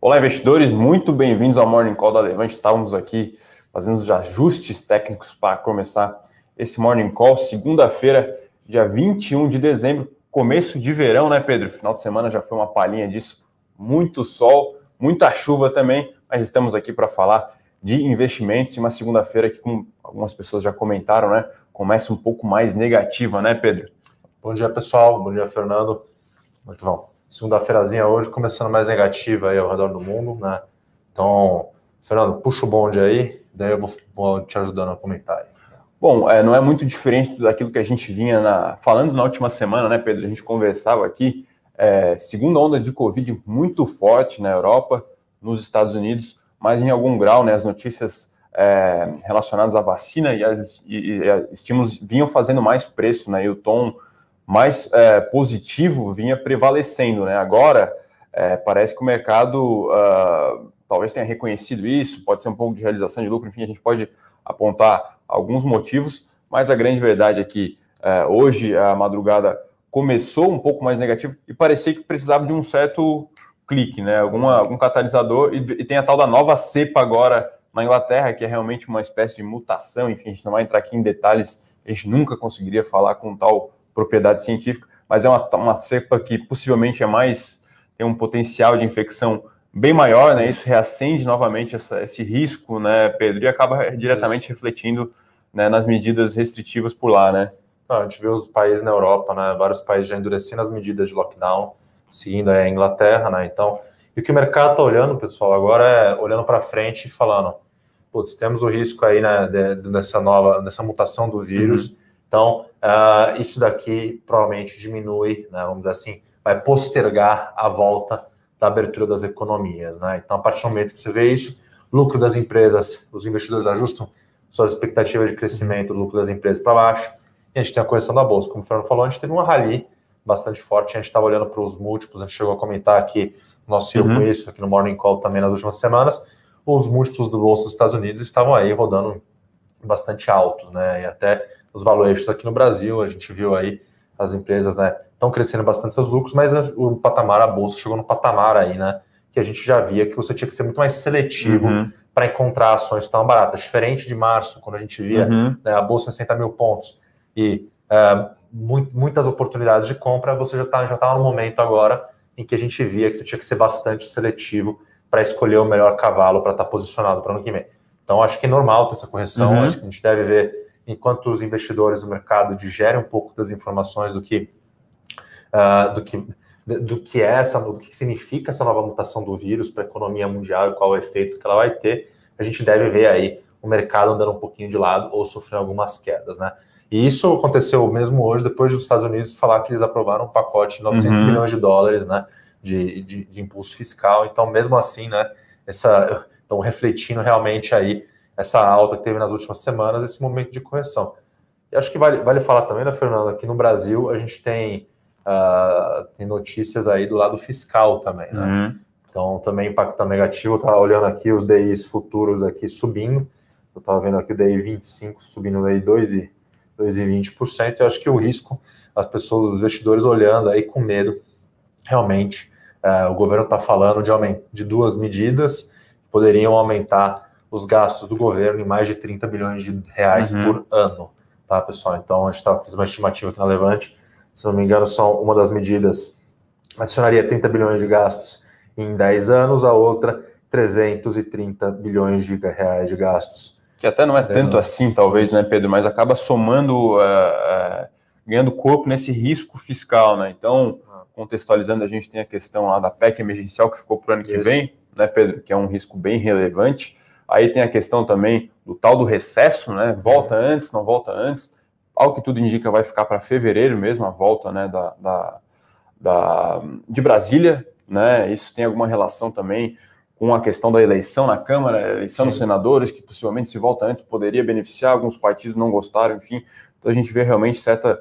Olá, investidores, muito bem-vindos ao Morning Call da Levante. Estávamos aqui fazendo os ajustes técnicos para começar esse Morning Call, segunda-feira, dia 21 de dezembro, começo de verão, né, Pedro? Final de semana já foi uma palhinha disso, muito sol, muita chuva também, mas estamos aqui para falar de investimentos e uma segunda-feira que, como algumas pessoas já comentaram, né, começa um pouco mais negativa, né, Pedro? Bom dia, pessoal. Bom dia, Fernando. Muito bom segunda-feirazinha hoje, começando mais negativa aí ao redor do mundo, né? Então, Fernando, puxa o bonde aí, daí eu vou, vou te ajudando a comentar aí. Bom, é, não é muito diferente daquilo que a gente vinha na, falando na última semana, né, Pedro? A gente conversava aqui, é, segunda onda de Covid muito forte na Europa, nos Estados Unidos, mas em algum grau, né, as notícias é, à vacina e, as, e, e estímulos vinham fazendo mais preço, né, e o tom mais é, positivo vinha prevalecendo, né? Agora é, parece que o mercado uh, talvez tenha reconhecido isso, pode ser um pouco de realização de lucro, enfim, a gente pode apontar alguns motivos, mas a grande verdade é que é, hoje a madrugada começou um pouco mais negativa e parecia que precisava de um certo clique, né? Alguma, algum catalisador, e, e tem a tal da nova cepa agora na Inglaterra, que é realmente uma espécie de mutação, enfim, a gente não vai entrar aqui em detalhes, a gente nunca conseguiria falar com tal propriedade científica, mas é uma, uma cepa que possivelmente é mais, tem um potencial de infecção bem maior, né? Isso reacende novamente essa, esse risco, né, Pedro, e acaba diretamente Isso. refletindo né, nas medidas restritivas por lá, né? a gente vê os países na Europa, né? Vários países já endurecendo as medidas de lockdown, seguindo a Inglaterra, né? Então, e o que o mercado está olhando, pessoal, agora é olhando para frente e falando, putz, temos o risco aí, né, de, dessa nova, dessa mutação do vírus. Uhum. Então, uh, isso daqui provavelmente diminui, né, vamos dizer assim, vai postergar a volta da abertura das economias. Né? Então, a partir do momento que você vê isso, lucro das empresas, os investidores ajustam suas expectativas de crescimento, lucro das empresas para baixo, e a gente tem a correção da bolsa. Como o Fernando falou, a gente teve uma rally bastante forte, a gente estava olhando para os múltiplos, a gente chegou a comentar aqui, nosso CEO uhum. com isso, aqui no Morning Call também nas últimas semanas, os múltiplos do bolsa dos Estados Unidos estavam aí rodando bastante altos, né? E até os valuations aqui no Brasil, a gente viu aí as empresas, né, estão crescendo bastante seus lucros, mas o patamar, a bolsa chegou no patamar aí, né, que a gente já via que você tinha que ser muito mais seletivo uhum. para encontrar ações tão baratas. Diferente de março, quando a gente via uhum. né, a bolsa em 60 mil pontos e uh, muitas oportunidades de compra, você já está já tá no momento agora em que a gente via que você tinha que ser bastante seletivo para escolher o melhor cavalo para estar tá posicionado para o ano que vem. Então, acho que é normal ter essa correção, uhum. acho que a gente deve ver enquanto os investidores do mercado digerem um pouco das informações do que, uh, do que, do que é essa, do que significa essa nova mutação do vírus para a economia mundial e qual é o efeito que ela vai ter, a gente deve ver aí o mercado andando um pouquinho de lado ou sofrendo algumas quedas, né? E isso aconteceu mesmo hoje, depois dos Estados Unidos falar que eles aprovaram um pacote de 900 uhum. milhões de dólares, né, de, de, de, impulso fiscal. Então, mesmo assim, né, essa, estão refletindo realmente aí essa alta que teve nas últimas semanas, esse momento de correção. E acho que vale, vale falar também, né, Fernando, aqui no Brasil a gente tem, uh, tem notícias aí do lado fiscal também, né? Uhum. Então, também impacto negativo, eu estava olhando aqui os DIs futuros aqui subindo, eu estava vendo aqui o DI 25 subindo aí 2,20%, eu acho que o risco, as pessoas, os investidores olhando aí com medo, realmente, uh, o governo está falando de, de duas medidas que poderiam aumentar os gastos do governo em mais de 30 bilhões de reais uhum. por ano, tá, pessoal? Então, a gente tá, fez uma estimativa aqui na Levante, se não me engano, são uma das medidas adicionaria 30 bilhões de gastos em 10 anos, a outra 330 bilhões de reais de gastos. Que até não é tanto anos. assim, talvez, né, Pedro, mas acaba somando, uh, uh, ganhando corpo nesse risco fiscal, né? Então, ah. contextualizando, a gente tem a questão lá da PEC emergencial que ficou para o ano que Isso. vem, né, Pedro, que é um risco bem relevante. Aí tem a questão também do tal do recesso, né? Volta uhum. antes, não volta antes. Ao que tudo indica, vai ficar para fevereiro mesmo a volta né, da, da, da, de Brasília. Né? Isso tem alguma relação também com a questão da eleição na Câmara, eleição Sim. dos senadores, que possivelmente se volta antes poderia beneficiar, alguns partidos não gostaram, enfim. Então a gente vê realmente certa,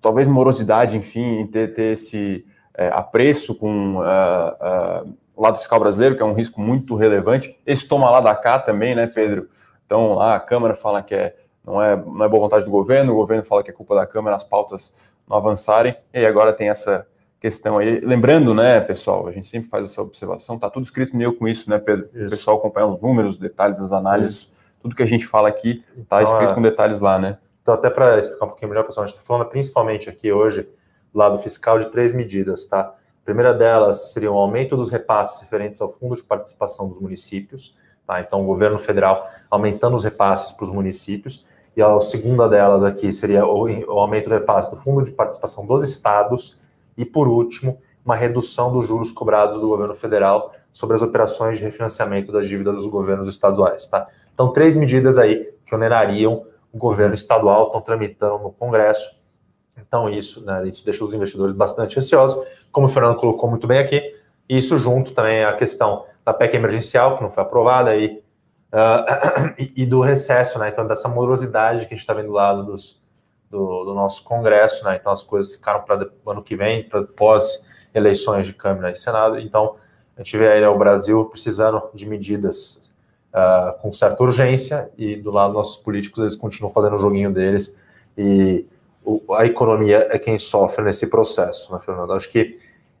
talvez morosidade, enfim, em ter, ter esse é, apreço com uh, uh, lado fiscal brasileiro, que é um risco muito relevante. Esse toma lá da cá também, né, Pedro? Então, lá a Câmara fala que é, não, é, não é boa vontade do governo, o governo fala que é culpa da Câmara as pautas não avançarem, e agora tem essa questão aí. Lembrando, né, pessoal, a gente sempre faz essa observação, tá tudo escrito meio com isso, né, Pedro? Isso. O pessoal acompanha os números, os detalhes, as análises, isso. tudo que a gente fala aqui tá então, escrito é... com detalhes lá, né? Então, até para explicar um pouquinho melhor, pessoal, a gente está falando principalmente aqui hoje do lado fiscal de três medidas, tá? A primeira delas seria o aumento dos repasses referentes ao fundo de participação dos municípios, tá? Então, o governo federal aumentando os repasses para os municípios. E a segunda delas aqui seria o, o aumento do repasse do fundo de participação dos estados e, por último, uma redução dos juros cobrados do governo federal sobre as operações de refinanciamento das dívidas dos governos estaduais. Tá? Então, três medidas aí que onerariam o governo estadual, estão tramitando no Congresso. Então, isso, né, isso deixa os investidores bastante ansiosos, como o Fernando colocou muito bem aqui. E isso junto também à questão da PEC emergencial, que não foi aprovada, aí, uh, e, e, do recesso, né? Então, dessa morosidade que a gente está vendo do lado dos, do, do nosso Congresso, né? Então as coisas ficaram para ano que vem, para pós eleições de Câmara e Senado. Então a gente vê aí né, o Brasil precisando de medidas uh, com certa urgência e do lado nossos políticos eles continuam fazendo o joguinho deles e a economia é quem sofre nesse processo, né, Fernando? Acho que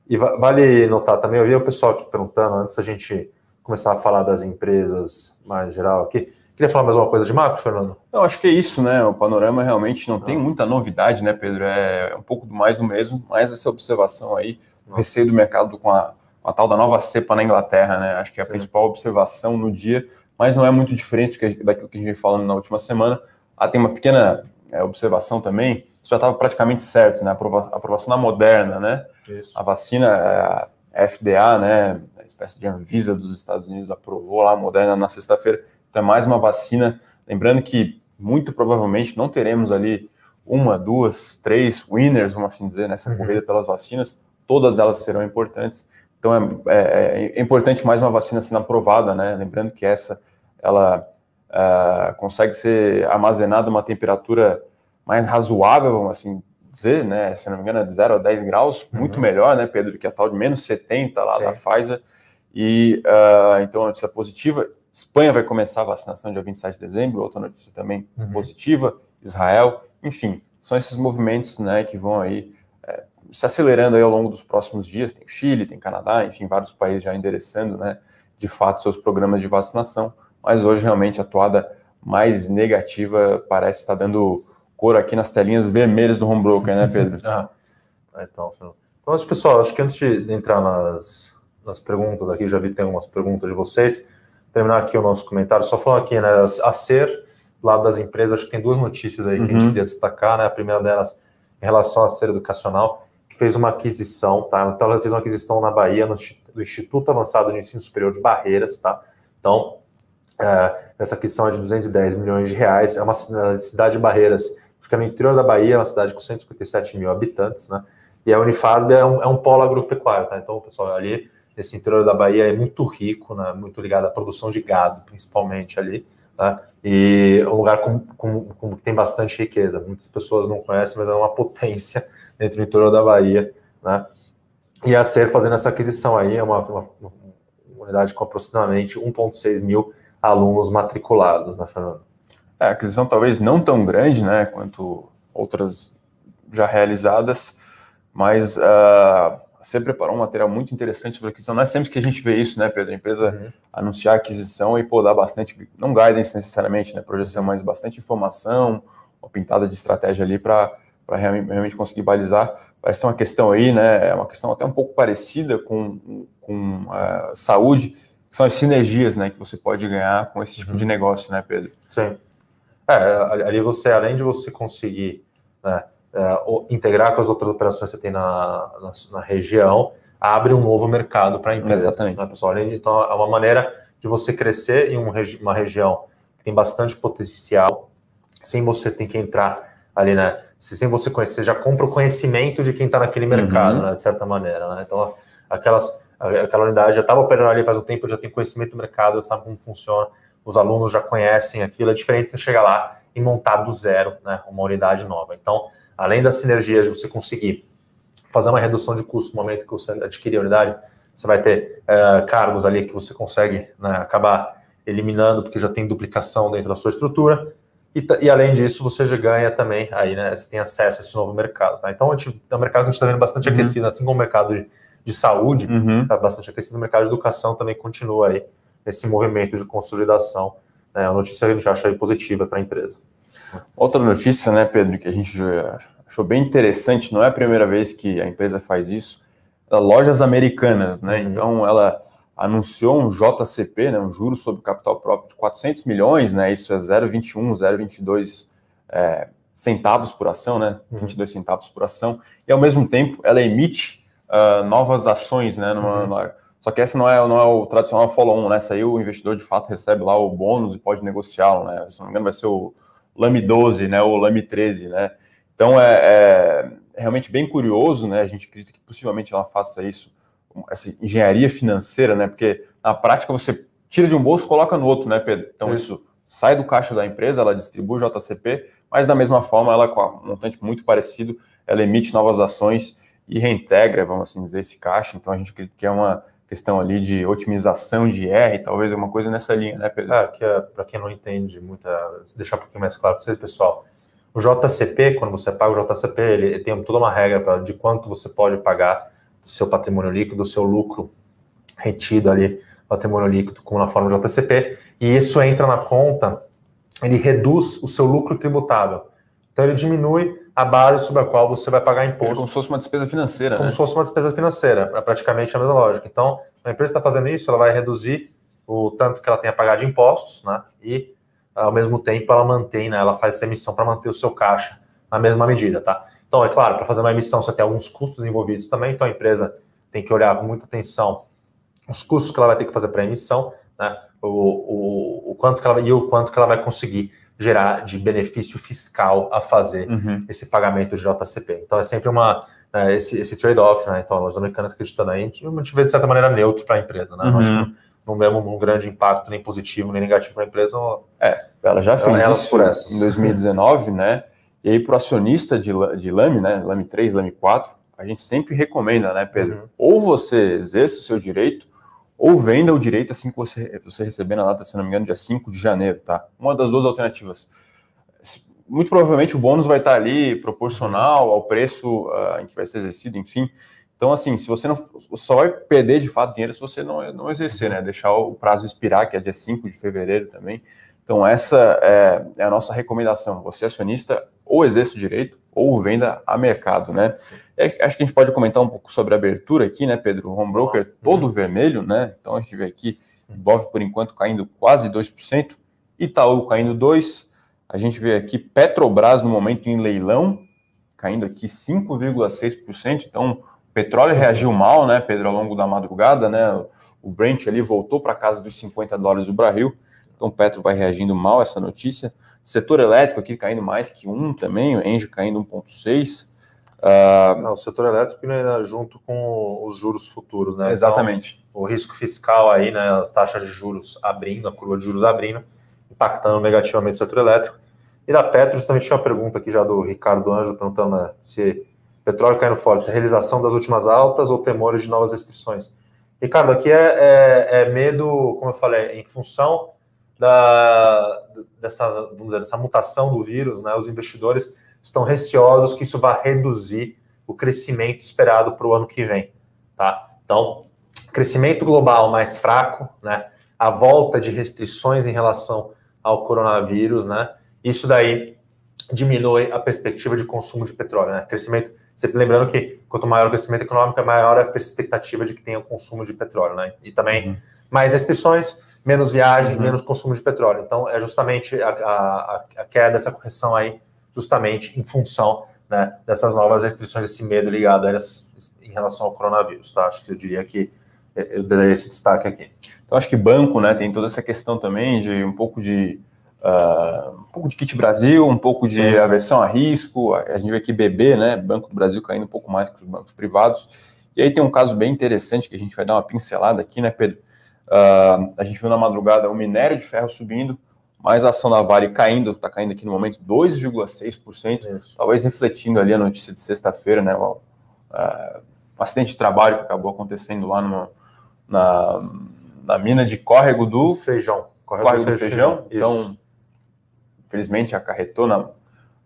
e vale notar também, eu vi o pessoal aqui perguntando antes da gente começar a falar das empresas mais geral aqui Queria falar mais uma coisa de macro, Fernando? Eu acho que é isso, né? O panorama realmente não, tem muita novidade, né, Pedro? É um pouco mais do mesmo, mais essa observação aí, o receio do mercado com a, com a, tal da nova cepa na Inglaterra, né? Acho que é a Sim. principal observação no dia, mas não é muito diferente daquilo que a gente vem falando na última semana. Ah, tem uma pequena é, observação também, já estava praticamente certo, né? A aprovação da Moderna, né? Isso. A vacina, é, a FDA, né? A espécie de Anvisa dos Estados Unidos aprovou lá a Moderna na sexta-feira então é mais uma vacina. Lembrando que muito provavelmente não teremos ali uma, duas, três winners, vamos assim dizer, nessa uhum. corrida pelas vacinas. Todas elas serão importantes. Então é, é, é, importante mais uma vacina sendo aprovada, né? Lembrando que essa ela uh, consegue ser armazenada a uma temperatura mais razoável, vamos assim dizer, né? Se não me engano, é de 0 a 10 graus, uhum. muito melhor, né, Pedro, que a tal de menos 70 lá Sim. da Pfizer. E uh, então, notícia positiva. Espanha vai começar a vacinação dia 27 de dezembro, outra notícia também uhum. positiva, Israel, enfim, são esses movimentos né, que vão aí é, se acelerando aí ao longo dos próximos dias. Tem Chile, tem Canadá, enfim, vários países já endereçando né, de fato seus programas de vacinação, mas hoje realmente a toada mais negativa parece estar dando cor aqui nas telinhas vermelhas do home broker, né, Pedro? ah, então, então, pessoal, acho que antes de entrar nas, nas perguntas aqui, já vi que tem algumas perguntas de vocês terminar aqui o nosso comentário, só falando aqui, né, a ser lado das empresas, acho que tem duas notícias aí que uhum. a gente uhum. queria destacar, né, a primeira delas em relação à ser educacional, que fez uma aquisição, tá, então ela fez uma aquisição na Bahia, no, Instituto Avançado de Ensino Superior de Barreiras, tá, então é, essa aquisição é de 210 milhões de reais, é uma cidade de Barreiras, fica no interior da Bahia, é uma cidade com 157 mil habitantes, né, e a Unifasb é um, é um polo agropecuário, tá, então, pessoal, ali esse interior da Bahia é muito rico, né, muito ligado à produção de gado, principalmente ali, né, e é um lugar com, com, com, tem bastante riqueza. Muitas pessoas não conhecem, mas é uma potência dentro do interior da Bahia, né, e a SER fazendo essa aquisição aí, é uma, uma, uma unidade com aproximadamente 1,6 mil alunos matriculados, né, Fernando? É, aquisição talvez não tão grande, né, quanto outras já realizadas, mas uh, você preparou um material muito interessante sobre aquisição. Não é sempre que a gente vê isso, né, Pedro? A empresa uhum. anunciar aquisição e pô, dar bastante, não guidance necessariamente, né? Projeção, mas bastante informação, uma pintada de estratégia ali para realmente conseguir balizar. Parece ser uma questão aí, né? É uma questão até um pouco parecida com, com uh, saúde, são as sinergias, né, que você pode ganhar com esse tipo uhum. de negócio, né, Pedro? Sim. É, ali você, além de você conseguir, né, uh, integrar com as outras operações que você tem na, na, na região, abre um novo mercado para a empresa. Exatamente. Né, pessoal? Então, é uma maneira de você crescer em um, uma região que tem bastante potencial, sem você ter que entrar ali, né? Sem você conhecer, você já compra o conhecimento de quem está naquele uhum. mercado, uhum. né, de certa maneira. Né? Então, aquelas, aquela unidade já estava operando ali faz um tempo, já tem conhecimento do mercado, sabe como funciona, os alunos já conhecem aquilo, é diferente você chegar lá e montar do zero né, uma unidade nova. Então, além das sinergias de você conseguir fazer uma redução de custo no momento que você adquirir a unidade, você vai ter é, cargos ali que você consegue né, acabar eliminando, porque já tem duplicação dentro da sua estrutura. E, e, além disso, você já ganha também, aí, né? Você tem acesso a esse novo mercado, tá? Então, a gente, é um mercado que a gente está vendo bastante uhum. aquecido, assim como o mercado de, de saúde está uhum. Tá bastante aquecido, o mercado de educação também continua aí esse movimento de consolidação. Né? É uma notícia que a gente acha positiva para a empresa. Outra notícia, né, Pedro, que a gente achou bem interessante, não é a primeira vez que a empresa faz isso, é lojas americanas, né? Uhum. Então, ela anunciou um JCP, né, um juro sobre capital próprio de 400 milhões, né, isso é 0,21, 0,22 é, centavos por ação, né, 22 uhum. centavos por ação, e ao mesmo tempo ela emite uh, novas ações, né, numa, uhum. Só que essa não é, não é o tradicional follow-on, né, essa aí o investidor de fato recebe lá o bônus e pode negociá-lo, né, se não me engano vai ser o LAMI 12, né, ou LAMI 13, né, então é, é realmente bem curioso, né, a gente acredita que possivelmente ela faça isso essa engenharia financeira, né? Porque na prática você tira de um bolso e coloca no outro, né, Pedro? Então isso. isso sai do caixa da empresa, ela distribui o JCP, mas da mesma forma, ela com um montante muito parecido, ela emite novas ações e reintegra, vamos assim dizer, esse caixa. Então a gente acredita que é uma questão ali de otimização de R, talvez alguma coisa nessa linha, né, Pedro? É, que é, para quem não entende muito, deixar um pouquinho mais claro para vocês, pessoal. O JCP, quando você paga o JCP, ele tem toda uma regra pra, de quanto você pode pagar do seu patrimônio líquido, do seu lucro retido ali, patrimônio líquido, como na forma de JCP, e isso entra na conta, ele reduz o seu lucro tributável. Então ele diminui a base sobre a qual você vai pagar imposto. É como se fosse uma despesa financeira. Como né? se fosse uma despesa financeira, é praticamente a mesma lógica. Então, a empresa está fazendo isso, ela vai reduzir o tanto que ela tem a pagar de impostos, né? E ao mesmo tempo ela mantém, né? Ela faz essa emissão para manter o seu caixa na mesma medida, tá? Então, é claro, para fazer uma emissão você tem alguns custos envolvidos também, então a empresa tem que olhar com muita atenção os custos que ela vai ter que fazer para a emissão, né? O, o, o, quanto que ela e o quanto que ela vai conseguir gerar de benefício fiscal a fazer uhum. esse pagamento de JCP. Então é sempre uma né, esse, esse trade-off, né? Então as americanas acreditando aí, a gente, a gente vê de certa maneira neutro para a empresa, né? Uhum. Não, não vemos um grande impacto nem positivo nem negativo para a empresa. É, ela já fez isso por essas. em 2019, né? E aí, para o acionista de, de LAME, né, LAME 3, LAME 4, a gente sempre recomenda, né, Pedro? Uhum. Ou você exerça o seu direito, ou venda o direito assim que você, você receber na data, se não me engano, dia 5 de janeiro, tá? Uma das duas alternativas. Muito provavelmente o bônus vai estar ali proporcional ao preço uh, em que vai ser exercido, enfim. Então, assim, se você não. Só vai perder de fato dinheiro se você não, não exercer, né? Deixar o prazo expirar, que é dia 5 de fevereiro também. Então, essa é, é a nossa recomendação. Você, acionista, ou exerce o direito ou venda a mercado, né? É, acho que a gente pode comentar um pouco sobre a abertura aqui, né, Pedro? O home broker uhum. todo uhum. vermelho, né? Então a gente vê aqui Bov por enquanto caindo quase 2%, Itaú caindo 2%, a gente vê aqui Petrobras no momento em leilão, caindo aqui 5,6%. Então, o petróleo reagiu mal, né, Pedro, ao longo da madrugada, né? O Brent ali voltou para casa dos 50 dólares o barril. Então, o Petro vai reagindo mal a essa notícia. Setor elétrico aqui caindo mais que um também, o Engie caindo 1,6. Uh... Não, o setor elétrico né, junto com os juros futuros, né? Exatamente. Então, o risco fiscal aí, né? As taxas de juros abrindo, a curva de juros abrindo, impactando negativamente o setor elétrico. E da Petro, também tinha uma pergunta aqui já do Ricardo Anjo, perguntando né, se petróleo caindo forte, se é realização das últimas altas ou temores de novas restrições. Ricardo, aqui é, é, é medo, como eu falei, em função da, dessa, vamos dizer, dessa mutação do vírus, né, os investidores estão receosos que isso vá reduzir o crescimento esperado para o ano que vem. Tá? Então, crescimento global mais fraco, né, a volta de restrições em relação ao coronavírus, né, isso daí diminui a perspectiva de consumo de petróleo. Né? Crescimento, sempre lembrando que quanto maior o crescimento econômico, maior a expectativa de que tenha o consumo de petróleo. Né? E também uhum. mais restrições, menos viagem, uhum. menos consumo de petróleo. Então, é justamente a, a, a queda dessa correção aí, justamente em função né, dessas novas restrições, esse medo ligado a essas, em relação ao coronavírus, tá? Acho que eu diria que eu daria esse destaque aqui. Então, acho que banco, né, tem toda essa questão também de um pouco de Uh, um pouco de kit Brasil, um pouco de Sim. aversão a risco. A gente vê aqui BB, né? Banco do Brasil caindo um pouco mais que os bancos privados. E aí tem um caso bem interessante que a gente vai dar uma pincelada aqui, né, Pedro? Uh, a gente viu na madrugada o minério de ferro subindo, mas a ação da Vale caindo, está caindo aqui no momento 2,6%, talvez refletindo ali a notícia de sexta-feira, né? O, uh, um acidente de trabalho que acabou acontecendo lá na, na mina de córrego do feijão. Córrego, córrego do, feijão. feijão. Então, infelizmente acarretou na,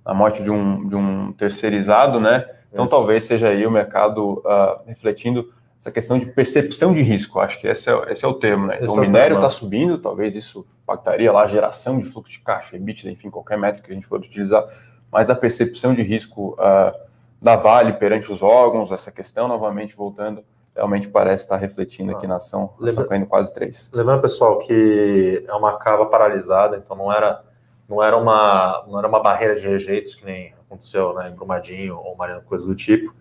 na morte de um, de um terceirizado, né? Então Isso. talvez seja aí o mercado uh, refletindo essa questão de percepção de risco. Acho que esse é, esse é o termo, né? Então, o é minério está subindo, talvez isso impactaria lá a geração de fluxo de caixa, EBITDA, enfim, qualquer métrica que a gente for utilizar, mas a percepção de risco uh, da Vale perante os órgãos, essa questão, novamente voltando, realmente parece estar refletindo aqui na ação, a ação caindo quase 3. Lembrando, pessoal, que é uma cava paralisada, então não era, não era, uma, não era uma barreira de rejeitos, que nem aconteceu né, em Brumadinho ou Mariana, coisa do tipo,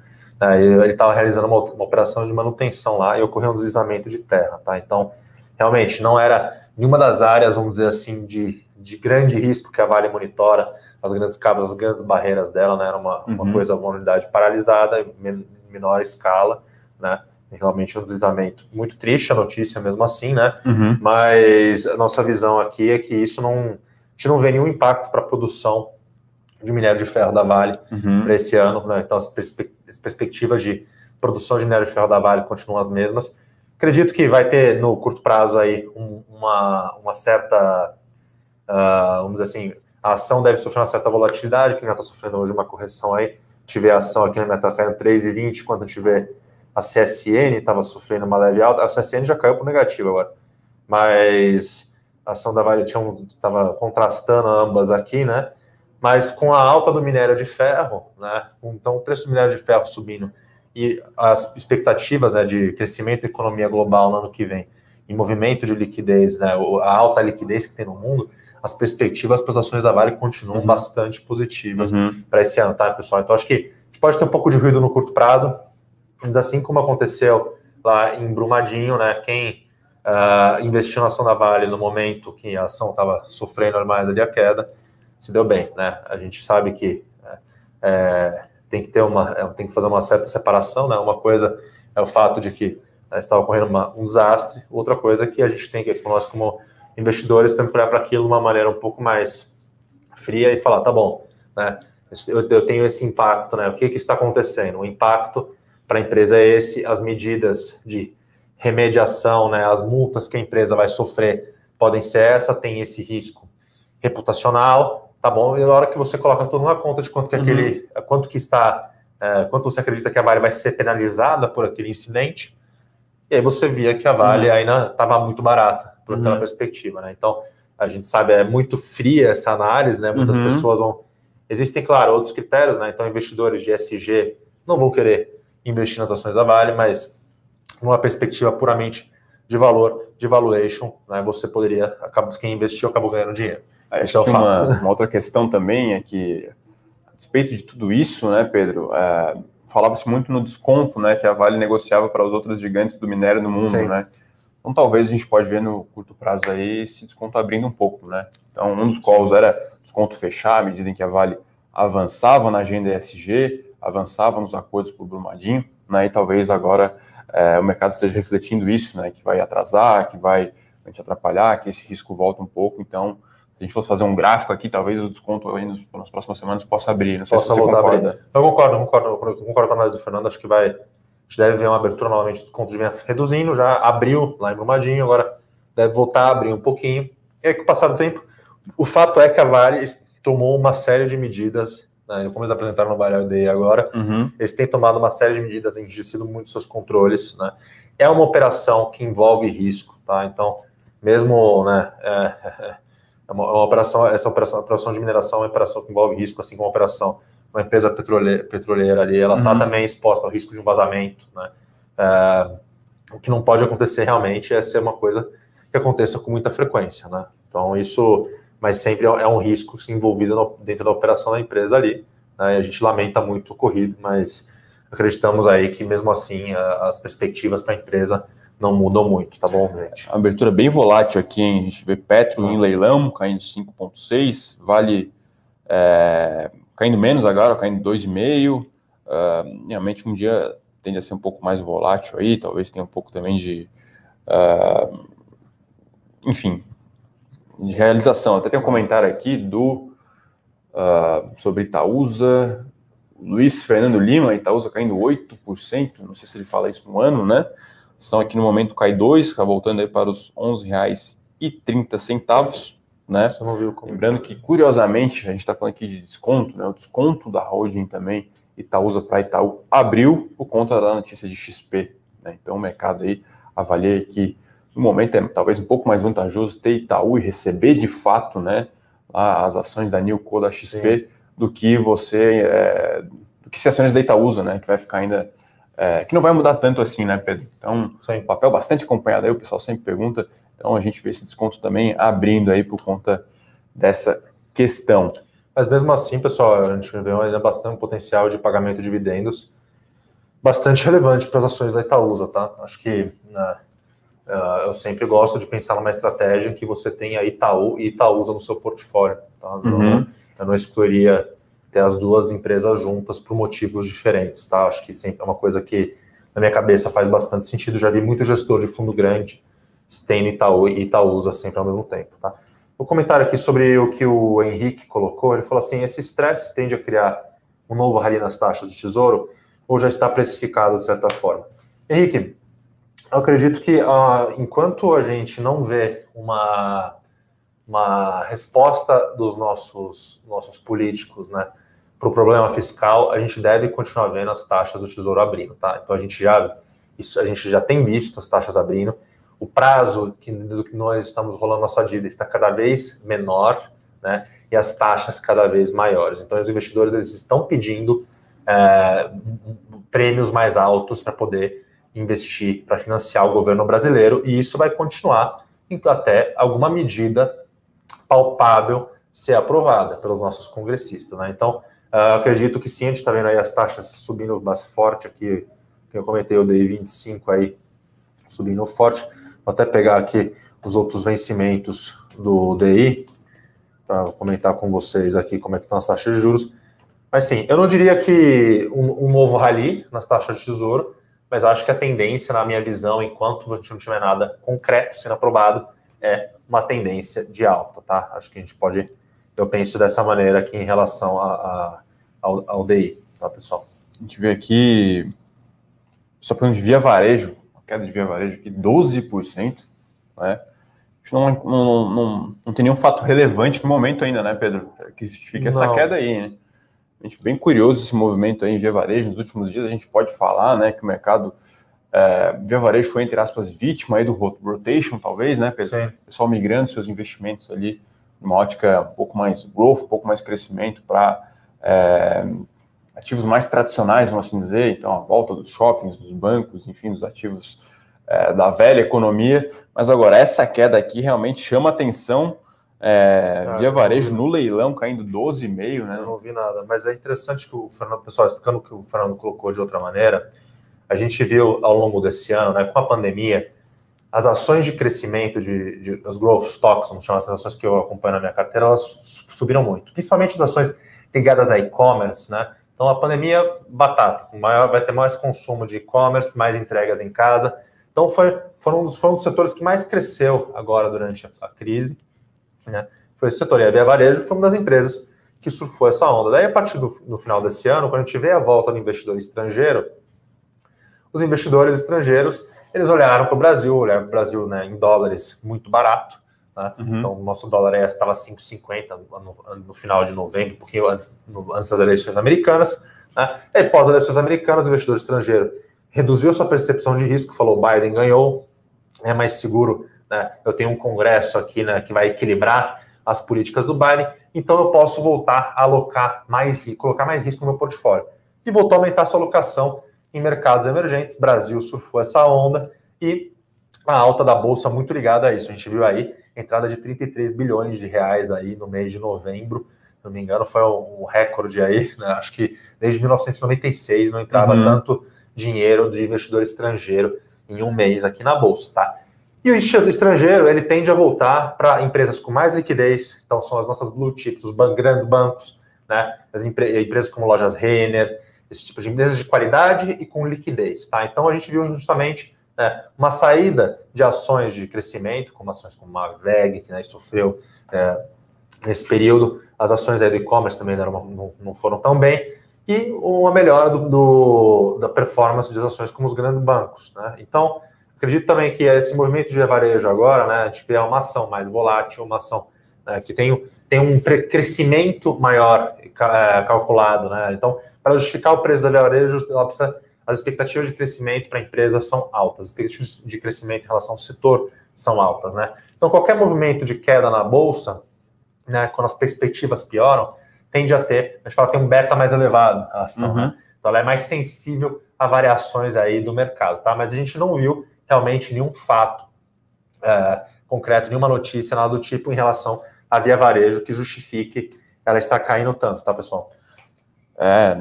né, ele estava realizando uma, uma, operação de manutenção lá e ocorreu um deslizamento de terra, tá? Então, realmente, não era nenhuma das áreas, vamos dizer assim, de, de grande risco que a Vale monitora, as grandes cabras, as grandes barreiras dela, né? Era uma, uhum. uma coisa, uma unidade paralisada, em menor escala, né? Realmente um deslizamento muito triste a notícia mesmo assim, né? Uhum. Mas a nossa visão aqui é que isso não, a gente não vê nenhum impacto para a produção de minério de ferro da Vale uhum. para esse ano. Né? Então, as, as, perspectivas de produção de minério de ferro da Vale continuam as mesmas. Acredito que vai ter, no curto prazo, aí, um, uma, uma certa, uh, vamos dizer assim, a ação deve sofrer uma certa volatilidade, que já está sofrendo hoje uma correção aí. Tiver a ação aqui na meta caindo 3,20, quando tiver a CSN estava sofrendo uma leve alta. A CSN já caiu para negativo agora. Mas a ação da Vale estava contrastando ambas aqui, né? Mas com a alta do minério de ferro, né, então o preço do minério de ferro subindo e as expectativas né, de crescimento da economia global no ano que vem, em movimento de liquidez, né, a alta liquidez que tem no mundo, as perspectivas para as ações da Vale continuam uhum. bastante positivas uhum. para esse ano, tá, pessoal? Então acho que a gente pode ter um pouco de ruído no curto prazo, mas assim como aconteceu lá em Brumadinho, né, quem uh, investiu na ação da Vale no momento que a ação estava sofrendo mais ali a queda, se deu bem, né? A gente sabe que é, é, tem que ter uma, é, tem que fazer uma certa separação, né? Uma coisa é o fato de que né, estava ocorrendo uma, um desastre, outra coisa é que a gente tem que, nós como investidores, temos que olhar para aquilo de uma maneira um pouco mais fria e falar, tá bom, né? Eu, eu tenho esse impacto, né? O que, que está acontecendo? O impacto para a empresa é esse, as medidas de remediação, né? As multas que a empresa vai sofrer podem ser essa, tem esse risco reputacional, tá bom? E na hora que você coloca tudo numa conta de quanto que uhum. aquele, quanto que está, é, quanto você acredita que a Vale vai ser penalizada por aquele incidente, e aí você via que a Vale uhum. ainda estava muito barata por aquela uhum. perspectiva, né? Então, a gente sabe, é muito fria essa análise, né? Muitas uhum. pessoas vão... Existem, claro, outros critérios, né? Então, investidores de SG não vão querer investir nas ações da Vale, mas numa perspectiva puramente de valor, de valuation, né? Você poderia, quem investiu acabou ganhando dinheiro. Acho é que uma, uma, outra questão também é que, a despeito de tudo isso, né, Pedro, é, falava-se muito no desconto né, que a Vale negociava para os outros gigantes do minério no mundo, Sim. né? Então talvez a gente pode ver no curto prazo aí esse desconto abrindo um pouco, né? Então um dos calls era desconto fechar à medida em que a Vale avançava na agenda ESG, avançava nos acordos por Brumadinho, né? E talvez agora é, o mercado esteja refletindo isso, né? Que vai atrasar, que vai gente atrapalhar, que esse risco volta um pouco, então se a gente fosse fazer um gráfico aqui, talvez o desconto aí nas, nas próximas semanas possa abrir. Não sei possa se voltar concorda. Eu concordo, concordo, concordo com a análise do Fernando. Acho que vai. A gente deve ver uma abertura novamente, o desconto de vem reduzindo, já abriu lá em Brumadinho, agora deve voltar a abrir um pouquinho. E aí, com o passar do tempo, o fato é que a Vale tomou uma série de medidas, né, como eles apresentaram no Vale Day agora, uhum. eles têm tomado uma série de medidas, enrijecido muito seus controles. Né? É uma operação que envolve risco, tá? Então, mesmo né, é, É uma, é uma operação, essa operação, operação de mineração é uma operação que envolve risco, assim como a operação uma empresa petroleira, petroleira ali, ela está uhum. também exposta ao risco de um vazamento, né? É, o que não pode acontecer realmente é ser uma coisa que aconteça com muita frequência, né? Então isso, mas sempre é um risco envolvido no, dentro da operação da empresa ali. Né? E a gente lamenta muito o ocorrido, mas acreditamos aí que mesmo assim as perspectivas para a empresa não mudam muito, tá bom, gente? Abertura bem volátil aqui, hein? A gente vê Petro em leilão caindo 5,6, Vale é, caindo menos agora, caindo 2,5. Uh, ah, realmente um dia tende a ser um pouco mais volátil aí, talvez tenha um pouco também de. Uh, enfim, de realização. Até tem um comentário aqui do uh, sobre Itaúsa, Luiz Fernando Lima, Itaúsa caindo 8%, não sei se ele fala isso no ano, né? São aqui no momento cai 2, está voltando aí para os R$ 11,30. né? Lembrando que, curiosamente, a gente está falando aqui de desconto, né? O desconto da holding também, Itaúsa para Itaú, abriu por conta da notícia de XP. Né? Então o mercado aí avalia que no momento é talvez um pouco mais vantajoso ter Itaú e receber de fato né, as ações da Nilco da XP Sim. do que você é, do que se ações da Itaúsa, né? Que vai ficar ainda. É, que não vai mudar tanto assim, né, Pedro? Então, Sim. papel bastante acompanhado aí, o pessoal sempre pergunta. Então a gente vê esse desconto também abrindo aí por conta dessa questão. Mas mesmo assim, pessoal, a gente vê ainda bastante potencial de pagamento de dividendos bastante relevante para as ações da Itaúsa, tá? Acho que né, uh, eu sempre gosto de pensar numa estratégia em que você tenha Itaú e Itaúsa no seu portfólio, tá? Uhum. eu não excluiria ter as duas empresas juntas por motivos diferentes, tá? Acho que sempre é uma coisa que na minha cabeça faz bastante sentido. Já vi muito gestor de fundo grande tendo Itaú e Itaúsa sempre ao mesmo tempo, tá? O comentário aqui sobre o que o Henrique colocou, ele falou assim: esse estresse tende a criar um novo rally nas taxas de tesouro ou já está precificado de certa forma? Henrique, eu acredito que uh, enquanto a gente não vê uma, uma resposta dos nossos, nossos políticos né, para o problema fiscal, a gente deve continuar vendo as taxas do Tesouro abrindo. Tá? Então a gente já isso, a gente já tem visto as taxas abrindo. O prazo que, do que nós estamos rolando nossa dívida está cada vez menor, né? E as taxas cada vez maiores. Então, os investidores eles estão pedindo é, prêmios mais altos para poder investir, para financiar o governo brasileiro, e isso vai continuar até alguma medida palpável ser aprovada pelos nossos congressistas. Né? Então, uh, acredito que sim, a gente está vendo aí as taxas subindo bastante forte aqui, que eu comentei o DI 25 aí subindo forte. Vou até pegar aqui os outros vencimentos do DI para comentar com vocês aqui como é que estão as taxas de juros. Mas sim, eu não diria que um, um, novo rally nas taxas de tesouro, mas acho que a tendência, na minha visão, enquanto a gente não tiver nada concreto sendo aprovado, é uma tendência de alta, tá? Acho que a gente pode, eu penso dessa maneira aqui em relação a, a ao, ao, DI, tá, pessoal? A gente vê aqui, só falando de via varejo, a queda de via varejo aqui, 12%, né? Não, não, não, não, tem nenhum fato relevante no momento ainda, né, Pedro? Que justifique essa queda aí, né? gente bem curioso esse movimento aí em Via Varejo. Nos últimos dias a gente pode falar, né, que o mercado é, Via Varejo foi, entre aspas, vítima aí do rotation, talvez, né, Pedro? Sim. pessoal migrando seus investimentos ali numa ótica um pouco mais growth, um pouco mais crescimento para é, ativos mais tradicionais, vamos assim dizer, então a volta dos shoppings, dos bancos, enfim, dos ativos é, da velha economia. Mas agora, essa queda aqui realmente chama atenção é, Cara, via varejo no leilão caindo 12,5, né? Eu não ouvi nada, mas é interessante que o Fernando, pessoal, explicando o que o Fernando colocou de outra maneira, a gente viu ao longo desse ano, né, com a pandemia, as ações de crescimento de, de as growth stocks, vamos chamar essas ações que eu acompanho na minha carteira, elas subiram muito, principalmente as ações ligadas a e-commerce, né? Então a pandemia batata, maior, vai ter mais consumo de e-commerce, mais entregas em casa. Então foi, foram, um dos, um dos setores que mais cresceu agora durante a, a crise. Né? Foi esse setor. E a Via Varejo foi uma das empresas que surfou essa onda. Daí, a partir do no final desse ano, quando a gente vê a volta do investidor estrangeiro, os investidores estrangeiros eles olharam para o Brasil, olharam para o Brasil né, em dólares muito barato. Né? Uhum. Então, o nosso dólar estava 5,50 no, no, final de novembro, um pouquinho antes, no, antes das eleições americanas. Né? E pós eleições americanas, o investidor estrangeiro reduziu sua percepção de risco, falou: Biden ganhou, é mais seguro né? eu tenho um congresso aqui né, que vai equilibrar as políticas do Biden, então eu posso voltar a alocar mais, colocar mais risco no meu portfólio. E voltou a aumentar sua alocação em mercados emergentes. Brasil surfou essa onda e a alta da bolsa muito ligada a isso. A gente viu aí entrada de 33 bilhões de reais aí no mês de novembro. Se não me engano, foi um recorde aí. Né? Acho que desde 1996 não entrava uhum. tanto dinheiro de investidor estrangeiro em um mês aqui na bolsa, tá? E o estrangeiro, ele tende a voltar para empresas com mais liquidez, então são as nossas blue chips, os ban grandes bancos, né? As empre empresas como lojas Renner, esse tipo de empresas de qualidade e com liquidez, tá? Então a gente viu justamente né, uma saída de ações de crescimento, como ações como a VEG, que né, sofreu é, nesse período, as ações do e-commerce também não, não, foram tão bem, e uma melhora do, do, da performance das ações como os grandes bancos, né? Então, Acredito também que esse movimento de varejo agora, né, a gente uma ação mais volátil, uma ação né, que tem, tem um crescimento maior é, calculado. Né? Então, para justificar o preço da Varejo, ela precisa, as expectativas de crescimento para a empresa são altas, as expectativas de crescimento em relação ao setor são altas. Né? Então, qualquer movimento de queda na bolsa, né, quando as perspectivas pioram, tende a ter, a gente fala, tem um beta mais elevado a ação. Uhum. Né? Então, ela é mais sensível a variações aí do mercado. Tá? Mas a gente não viu realmente nenhum fato é, concreto, nenhuma notícia, nada do tipo em relação à Via Varejo que justifique ela estar caindo tanto, tá, pessoal? É,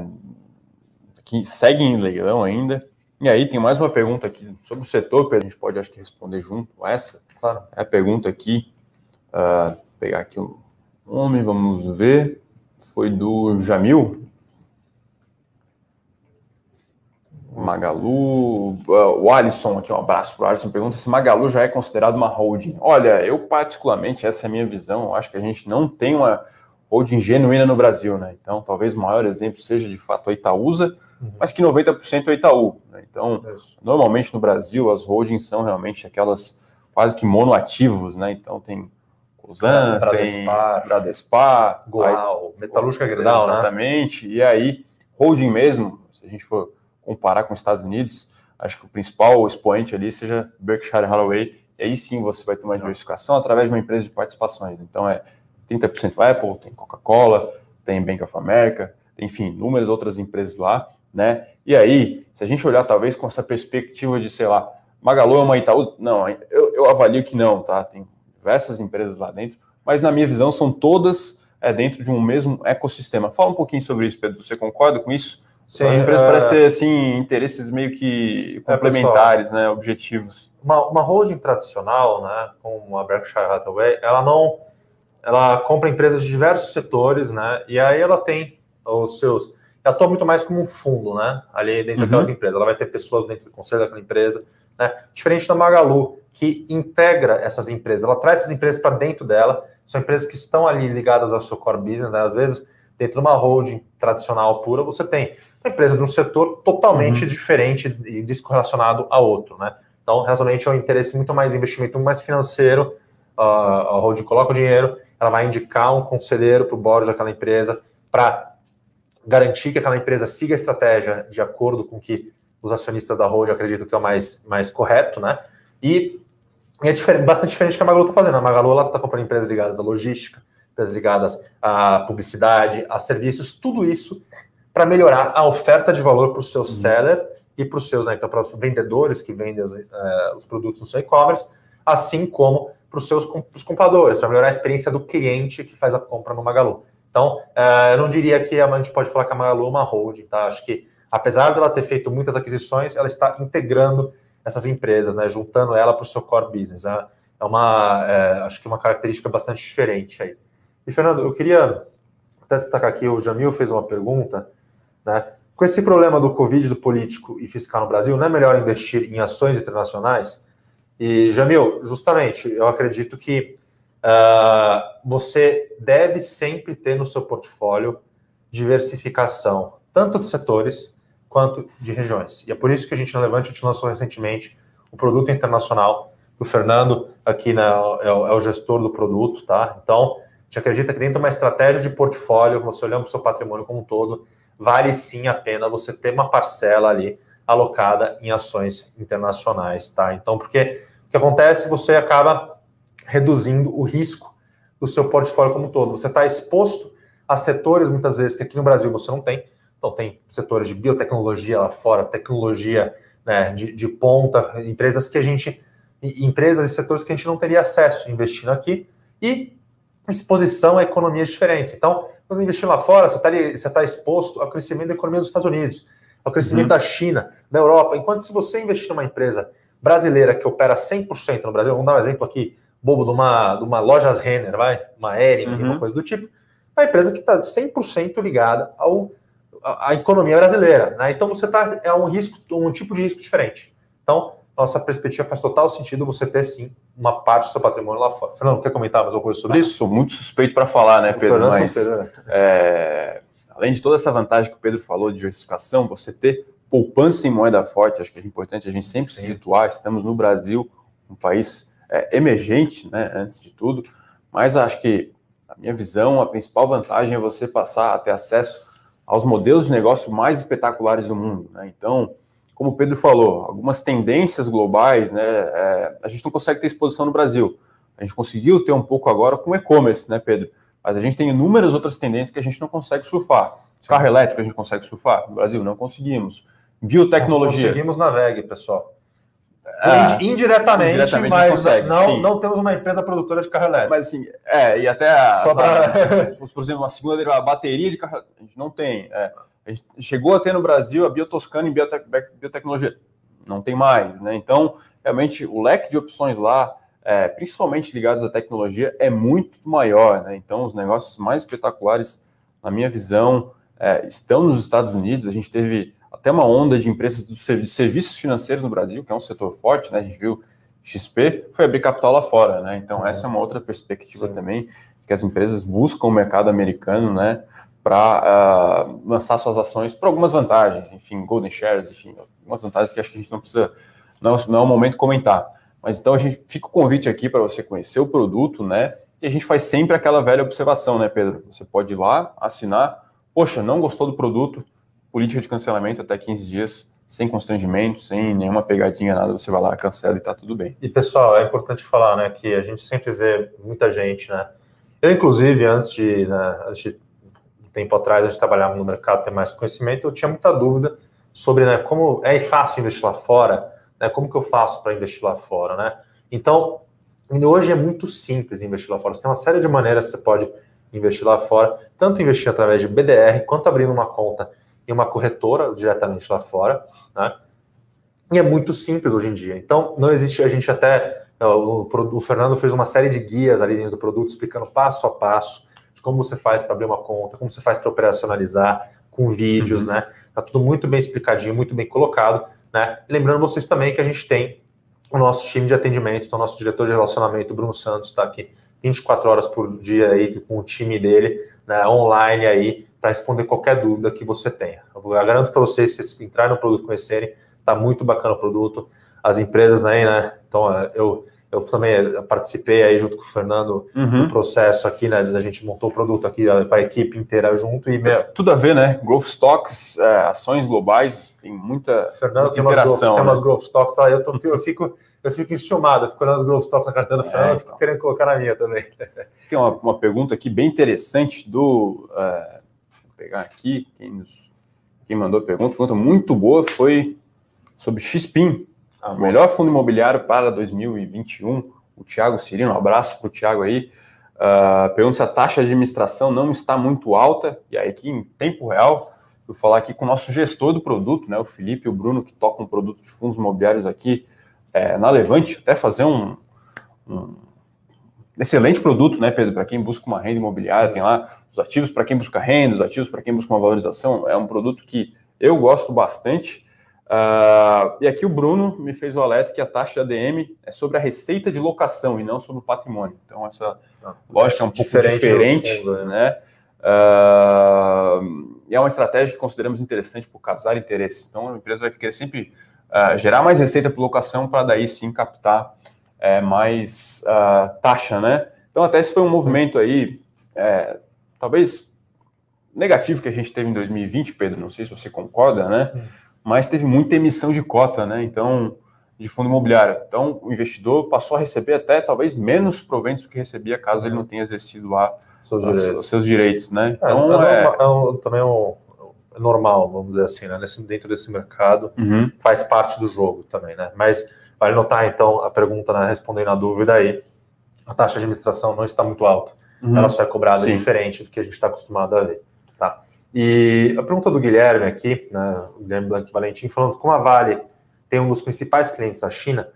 que segue em leilão ainda. E aí tem mais uma pergunta aqui sobre o setor, Pedro, a gente pode acho que responder junto essa. Claro. É a pergunta aqui, uh, pegar aqui o um nome, vamos ver, foi do Jamil. Magalu, uh, o Alisson aqui, um abraço para o Alisson, pergunta se Magalu já é considerado uma holding. Olha, eu particularmente, essa é a minha visão, acho que a gente não tem uma holding genuína no Brasil, né? Então, talvez o maior exemplo seja de fato a Itaúsa, uhum. mas que 90% é o Itaú. Né? Então, Isso. normalmente no Brasil, as holdings são realmente aquelas quase que monoativos, né? Então, tem Cosan, Bradespar, tem Bradespar, Goal, Metalúrgica Gerdau, né? Exatamente. E aí, holding mesmo, se a gente for comparar com os Estados Unidos, acho que o principal expoente ali seja Berkshire Hathaway, e aí sim você vai ter uma diversificação através de uma empresa de participações. Então é 30% Apple, tem Coca-Cola, tem Bank of America, tem, enfim, inúmeras outras empresas lá, né? E aí, se a gente olhar talvez com essa perspectiva de, sei lá, Magalu é uma Itaú, não, eu, eu avalio que não, tá? Tem diversas empresas lá dentro, mas na minha visão são todas é, dentro de um mesmo ecossistema. Fala um pouquinho sobre isso, Pedro, você concorda com isso? Sim, As empresas é... parecem ter assim, interesses meio que complementares, é, né, objetivos. Uma, uma holding tradicional, né, como a Berkshire Hathaway, ela não, ela compra empresas de diversos setores, né, e aí ela tem os seus, ela atua muito mais como um fundo, né, ali dentro uhum. daquelas empresas. Ela vai ter pessoas dentro do conselho daquela empresa, né, diferente da Magalu, que integra essas empresas. Ela traz essas empresas para dentro dela. São empresas que estão ali ligadas ao seu core business, né, às vezes dentro de uma holding tradicional pura, você tem uma empresa de um setor totalmente uhum. diferente e descorrelacionado a outro, né? Então, realmente é um interesse muito mais investimento, muito mais financeiro. Uh, a holding coloca o dinheiro, ela vai indicar um conselheiro para o board daquela empresa para garantir que aquela empresa siga a estratégia de acordo com que os acionistas da holding acreditam que é o mais, mais correto, né? E, e é diferente, bastante diferente do que a Magalu está fazendo. A Magalu está comprando empresas ligadas à logística, empresas ligadas à publicidade, a serviços, tudo isso para melhorar a oferta de valor para o seu uhum. seller e para os seus, né, então, para os vendedores que vendem as, uh, os produtos no seu e-commerce, assim como para os seus os compradores, para melhorar a experiência do cliente que faz a compra no Magalu. Então, uh, eu não diria que a gente pode falar que a Magalu é uma holding, tá? Acho que, apesar dela ter feito muitas aquisições, ela está integrando essas empresas, né, juntando ela para o seu core business. Né? É uma, é, acho que uma característica bastante diferente aí. E, Fernando, eu queria até destacar aqui, o Jamil fez uma pergunta, né? Com esse problema do Covid, do político e fiscal no Brasil, não é melhor investir em ações internacionais? E, Jamil, justamente, eu acredito que uh, você deve sempre ter no seu portfólio diversificação, tanto de setores quanto de regiões. E é por isso que a gente na Levante a gente lançou recentemente o produto internacional. O Fernando aqui é, o, é o gestor do produto, tá? Então, a gente acredita que dentro de uma estratégia de portfólio, você olhando para o seu patrimônio como um todo, vale sim a pena você ter uma parcela ali alocada em ações internacionais, tá? Então, porque o que acontece, você acaba reduzindo o risco do seu portfólio como um todo. Você está exposto a setores, muitas vezes, que aqui no Brasil você não tem. Então, tem setores de biotecnologia lá fora, tecnologia né, de, de ponta, empresas que a gente, empresas e setores que a gente não teria acesso investindo aqui, e exposição a economias diferentes. Então, quando investir lá fora, você está tá exposto ao crescimento da economia dos Estados Unidos, ao crescimento uhum. da China, da Europa. Enquanto se você investir numa empresa brasileira que opera 100% no Brasil, vamos dar um exemplo aqui, bobo, de uma, de uma lojas Renner, vai? Uma Ering, uhum. uma coisa do tipo, é uma empresa que está 100% ligada ao, à, à economia brasileira. Né? Então, você está é um risco, um tipo de risco diferente. Então, nossa perspectiva faz total sentido você ter sim uma parte do seu patrimônio lá fora. Fernando, quer comentar mais alguma coisa sobre ah, isso? Sou muito suspeito para falar, né, Pedro? Fernando mas né? é, além de toda essa vantagem que o Pedro falou de diversificação, você ter poupança em moeda forte, acho que é importante a gente sempre sim. se situar. Estamos no Brasil, um país é, emergente, né, antes de tudo. Mas acho que, a minha visão, a principal vantagem é você passar a ter acesso aos modelos de negócio mais espetaculares do mundo. Né? Então, como o Pedro falou, algumas tendências globais, né, é, a gente não consegue ter exposição no Brasil. A gente conseguiu ter um pouco agora com e-commerce, né, Pedro? Mas a gente tem inúmeras outras tendências que a gente não consegue surfar. Sim. Carro elétrico a gente consegue surfar. No Brasil, não conseguimos. Biotecnologia. conseguimos na VEG, pessoal. É, indiretamente, indiretamente, mas consegue, não, não temos uma empresa produtora de carro elétrico. Mas assim, é, e até a, Só pra... fosse, por exemplo, uma segunda derivada, bateria de carro, a gente não tem. É, a gente chegou a ter no Brasil a Biotoscana em biotec, biotecnologia, não tem mais, né? Então, realmente, o leque de opções lá, é, principalmente ligados à tecnologia, é muito maior, né? Então, os negócios mais espetaculares, na minha visão, é, estão nos Estados Unidos. A gente teve até uma onda de empresas de serviços financeiros no Brasil, que é um setor forte, né? A gente viu XP foi abrir capital lá fora, né? Então uhum. essa é uma outra perspectiva Sim. também que as empresas buscam o mercado americano, né? Para uh, ah, lançar suas ações por algumas vantagens, enfim, golden shares, enfim, algumas vantagens que acho que a gente não precisa, não, não é o momento comentar. Mas então a gente fica o convite aqui para você conhecer o produto, né? E a gente faz sempre aquela velha observação, né, Pedro? Você pode ir lá, assinar, poxa, não gostou do produto, política de cancelamento até 15 dias, sem constrangimento, sem nenhuma pegadinha, nada, você vai lá, cancela e tá tudo bem. E pessoal, é importante falar, né, que a gente sempre vê muita gente, né, eu inclusive, antes de, né, antes de tempo atrás, a gente trabalhava no mercado, ter mais conhecimento, eu tinha muita dúvida sobre, né, como é fácil investir lá fora, né, como que eu faço para investir lá fora, né, então, hoje é muito simples investir lá fora, você tem uma série de maneiras que você pode investir lá fora, tanto investir através de BDR, quanto abrindo uma conta em uma corretora diretamente lá fora, né? E é muito simples hoje em dia. Então, não existe, a gente até, é, o, o Fernando fez uma série de guias ali dentro do produto, explicando passo a passo de como você faz para abrir uma conta, como você faz para operacionalizar, com vídeos, uhum. né? Tá tudo muito bem explicadinho, muito bem colocado, né? E lembrando vocês também que a gente tem o nosso time de atendimento, então o nosso diretor de relacionamento, Bruno Santos, está aqui 24 horas por dia aí com o time dele, né, online aí, para responder qualquer dúvida que você tenha. Eu garanto para vocês, se vocês entrarem no produto conhecerem, está muito bacana o produto. As empresas, né, né? Então, é, eu, eu também participei aí junto com o Fernando uhum. processo aqui, né? A gente montou o produto aqui para a equipe inteira junto e meu, tudo a ver, né? Growth stocks, é, ações globais, tem muita, Fernando muita tem interação. Umas growth, né? Tem umas growth stocks lá, eu, tô, eu fico eu fico enciumado, eu fico olhando os growth stocks na carteira do Fernando, é, então. fico querendo colocar na minha também. Tem uma, uma pergunta aqui bem interessante do uh, pegar aqui, quem, nos, quem mandou a pergunta, pergunta muito boa foi sobre XPIN, ah, o melhor fundo imobiliário para 2021. O Thiago Cirino, um abraço para o Thiago aí. Uh, pergunta se a taxa de administração não está muito alta, e aí em tempo real, vou falar aqui com o nosso gestor do produto, né, o Felipe e o Bruno, que tocam produto de fundos imobiliários aqui é, na Levante, até fazer um, um excelente produto, né, Pedro, para quem busca uma renda imobiliária, tem lá os ativos para quem busca renda, os ativos para quem busca uma valorização, é um produto que eu gosto bastante. Uh, e aqui o Bruno me fez o alerta que a taxa de ADM é sobre a receita de locação e não sobre o patrimônio. Então, essa ah, lógica é um pouco diferente, diferente fundo, né? Uh, e é uma estratégia que consideramos interessante por casar interesses. Então, a empresa vai querer sempre uh, gerar mais receita por locação para daí sim captar é, mais taxa, né? Então, até esse foi um movimento aí, é, talvez negativo que a gente teve em 2020, Pedro, não sei se você concorda, né? Mas teve muita emissão de cota, né? Então, de fundo imobiliário. Então, o investidor passou a receber até talvez menos proventos do que recebia caso ele não tenha exercido lá seus direitos, os seus direitos, né? É, então, é, é, é um, também é um, é normal, vamos dizer assim, né? Nesse, dentro desse mercado, uhum. faz parte do jogo também, né? Mas Vale notar, então, a pergunta, né, respondendo a dúvida aí, a taxa de administração não está muito alta. Uhum. Ela só é cobrada Sim. diferente do que a gente está acostumado a ver. Tá? E a pergunta do Guilherme aqui, né, o Guilherme Blanc Valentim, falando como a Vale tem um dos principais clientes da China,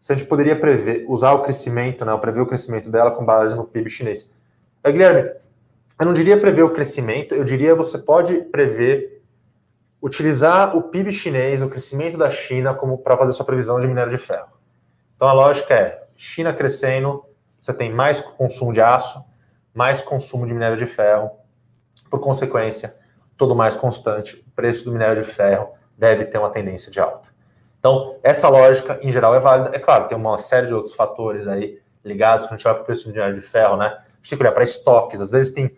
se a gente poderia prever, usar o crescimento, né, prever o crescimento dela com base no PIB chinês. É, Guilherme, eu não diria prever o crescimento, eu diria você pode prever utilizar o PIB chinês, o crescimento da China, como para fazer sua previsão de minério de ferro. Então a lógica é: China crescendo, você tem mais consumo de aço, mais consumo de minério de ferro. Por consequência, todo mais constante, o preço do minério de ferro deve ter uma tendência de alta. Então, essa lógica, em geral, é válida. É claro, tem uma série de outros fatores aí ligados, quando a gente olha para o preço do minério de ferro, né? A gente tem que olhar para estoques. Às vezes tem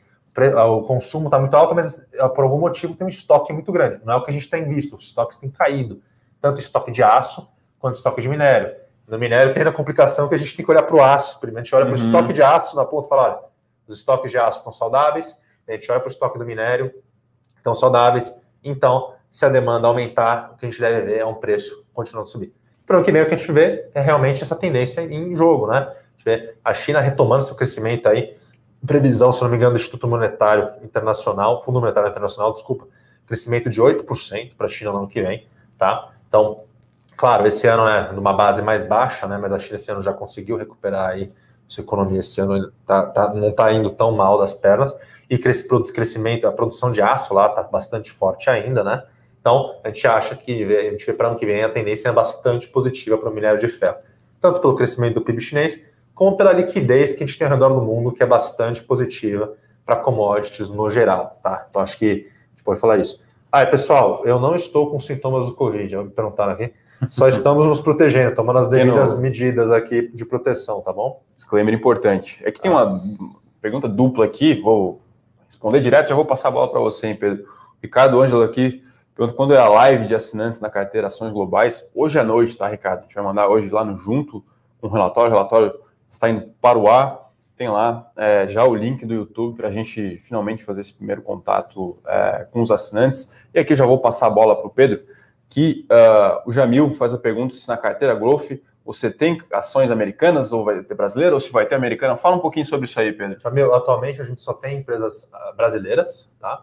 o consumo está muito alto, mas por algum motivo tem um estoque muito grande. Não é o que a gente tem visto, os estoques têm caído. Tanto estoque de aço quanto estoque de minério. No minério tem a complicação que a gente tem que olhar para o aço. Primeiro a gente olha para o uhum. estoque de aço na ponta e fala: olha, os estoques de aço estão saudáveis, a gente olha para o estoque do minério, estão saudáveis. Então, se a demanda aumentar, o que a gente deve ver é um preço continuando a subir. Para o que vem, o que a gente vê é realmente essa tendência em jogo, né? A gente vê a China retomando seu crescimento aí, previsão, se não me engano, do Instituto Monetário Internacional, Fundo Monetário Internacional, desculpa, crescimento de 8% para a China no ano que vem, tá? Então, claro, esse ano é numa base mais baixa, né? Mas a China esse ano já conseguiu recuperar aí sua economia esse ano tá, tá, não está indo tão mal das pernas e crescimento, a produção de aço lá está bastante forte ainda, né? Então, a gente acha que, a gente vê para ano que vem a tendência é bastante positiva para o minério de ferro, tanto pelo crescimento do PIB chinês, como pela liquidez que a gente tem ao redor do mundo, que é bastante positiva para commodities no geral, tá? Então, acho que a gente pode falar isso. Ah, pessoal, eu não estou com sintomas do Covid, me perguntaram aqui. Só estamos nos protegendo, tomando as devidas medidas aqui de proteção, tá bom? Disclaimer importante. É que tem uma pergunta dupla aqui, vou responder direto, já vou passar a bola para você, hein, Pedro. Ricardo Ângelo aqui pergunta quando é a live de assinantes na carteira Ações Globais. Hoje à noite, tá, Ricardo? A gente vai mandar hoje lá no junto um relatório. O relatório está indo para o ar. Tem lá é, já o link do YouTube para a gente finalmente fazer esse primeiro contato é, com os assinantes. E aqui já vou passar a bola para o Pedro, que uh, o Jamil faz a pergunta se na carteira Growth você tem ações americanas ou vai ter brasileira ou se vai ter americana? Fala um pouquinho sobre isso aí, Pedro. Jamil, atualmente a gente só tem empresas uh, brasileiras, tá?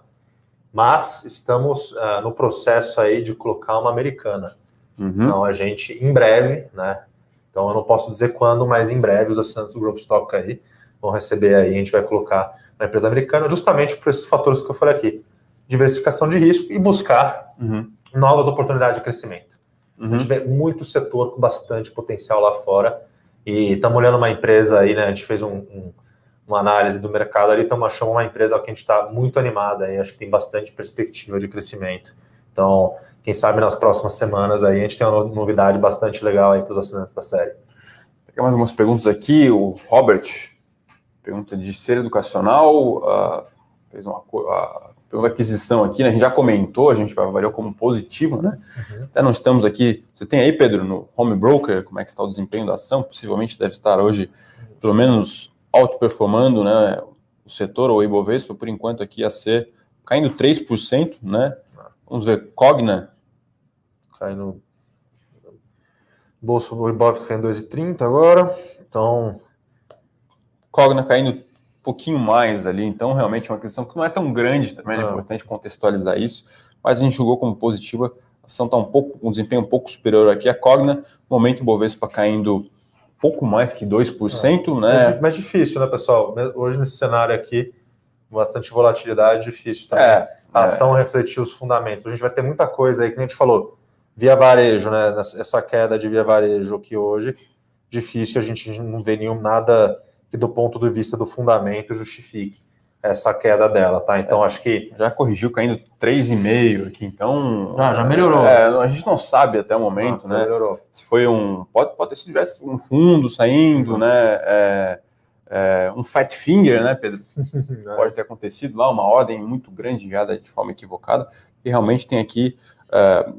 Mas estamos uh, no processo aí de colocar uma americana. Uhum. Então a gente, em breve, né? Então eu não posso dizer quando, mas em breve os assinantes do Growth Stock aí vão receber aí, a gente vai colocar uma empresa americana, justamente por esses fatores que eu falei aqui. Diversificação de risco e buscar uhum. novas oportunidades de crescimento. Uhum. A gente vê muito setor com bastante potencial lá fora. E estamos olhando uma empresa aí, né? A gente fez um, um, uma análise do mercado ali, estamos achando uma empresa que a gente está muito animada e acho que tem bastante perspectiva de crescimento. Então, quem sabe nas próximas semanas aí a gente tem uma novidade bastante legal aí para os assinantes da série. Vou pegar mais algumas perguntas aqui. O Robert pergunta de ser educacional, uh, fez uma uh, pela aquisição aqui, né? A gente já comentou, a gente avaliou como positivo, né? Uhum. Até nós estamos aqui. Você tem aí, Pedro, no Home Broker, como é que está o desempenho da ação? Possivelmente deve estar hoje, pelo menos, outperformando, né? O setor ou o Ibovespa, por enquanto, aqui a ser caindo 3%, né? Vamos ver, Cogna. Caindo. Bolsa do Ibovespa caindo 2,30 agora. Então. Cogna caindo pouquinho mais ali. Então, realmente é uma aquisição que não é tão grande também, é importante contextualizar isso, mas a gente julgou como positiva. A ação está um pouco, um desempenho um pouco superior aqui. A Cogna, momento Bovespa caindo pouco mais que 2%, ah. né? Mas difícil, né, pessoal? Hoje nesse cenário aqui, bastante volatilidade, difícil também. É, a é. ação é. refletir os fundamentos. A gente vai ter muita coisa aí que a gente falou. Via varejo, né? Essa queda de via varejo aqui hoje, difícil, a gente não vê nenhum nada que do ponto de vista do fundamento justifique essa queda dela, tá? Então é, acho que já corrigiu caindo 3,5 aqui, então ah, já melhorou. É, a gente não sabe até o momento, ah, né? Melhorou. Se foi um pode pode ter sido um fundo saindo, né? É, é, um fat finger, né, Pedro? Pode ter acontecido lá uma ordem muito grande enviada de forma equivocada e realmente tem aqui é,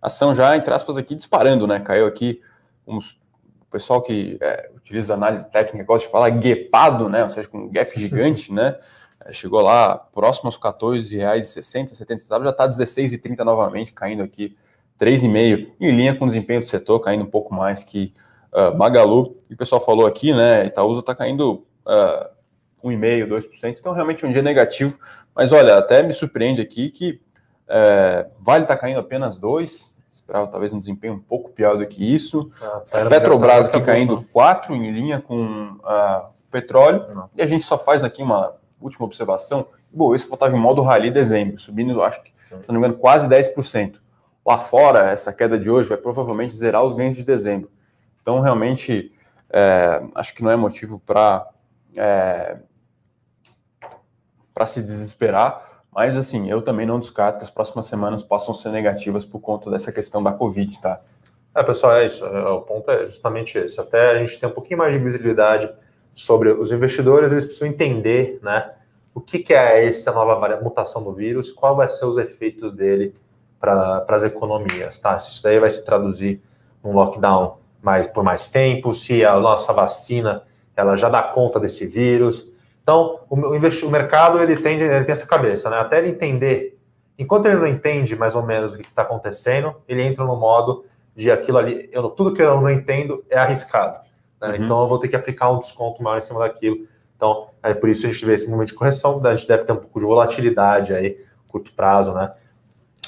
ação já entre aspas aqui disparando, né? Caiu aqui uns pessoal que é, utiliza análise técnica gosta de falar guepado, né? Ou seja, com um gap gigante, né? É, chegou lá próximo aos R$14,60, 70 centavos, já está R$16,30 novamente, caindo aqui 3,5, em linha com o desempenho do setor, caindo um pouco mais que uh, Magalu. E o pessoal falou aqui, né? Itaúsa está caindo uh, 1,5%, 2%, então realmente um dia negativo. Mas olha, até me surpreende aqui que uh, Vale está caindo apenas 2%, esperava talvez um desempenho um pouco pior do que isso. Ah, tá, Petrobras aqui caindo 4 em linha com uh, petróleo. Não. E a gente só faz aqui uma última observação. Bom, esse estava em modo rally dezembro, subindo, acho que, Sim. se não me engano, quase 10%. Lá fora, essa queda de hoje vai provavelmente zerar os ganhos de dezembro. Então, realmente, é, acho que não é motivo para é, para se desesperar. Mas, assim, eu também não descarto que as próximas semanas possam ser negativas por conta dessa questão da Covid, tá? É, pessoal, é isso. É, o ponto é justamente esse. Até a gente tem um pouquinho mais de visibilidade sobre os investidores, eles precisam entender, né, o que, que é essa nova mutação do vírus, qual vai ser os efeitos dele para as economias, tá? Se isso daí vai se traduzir num lockdown mais por mais tempo, se a nossa vacina ela já dá conta desse vírus. Então, o, o mercado ele tem, ele tem essa cabeça, né? Até ele entender, enquanto ele não entende mais ou menos o que está acontecendo, ele entra no modo de aquilo ali, eu, tudo que eu não entendo é arriscado. Né? Uhum. Então eu vou ter que aplicar um desconto maior em cima daquilo. Então, é por isso a gente vê esse momento de correção, a gente deve ter um pouco de volatilidade aí, curto prazo, né?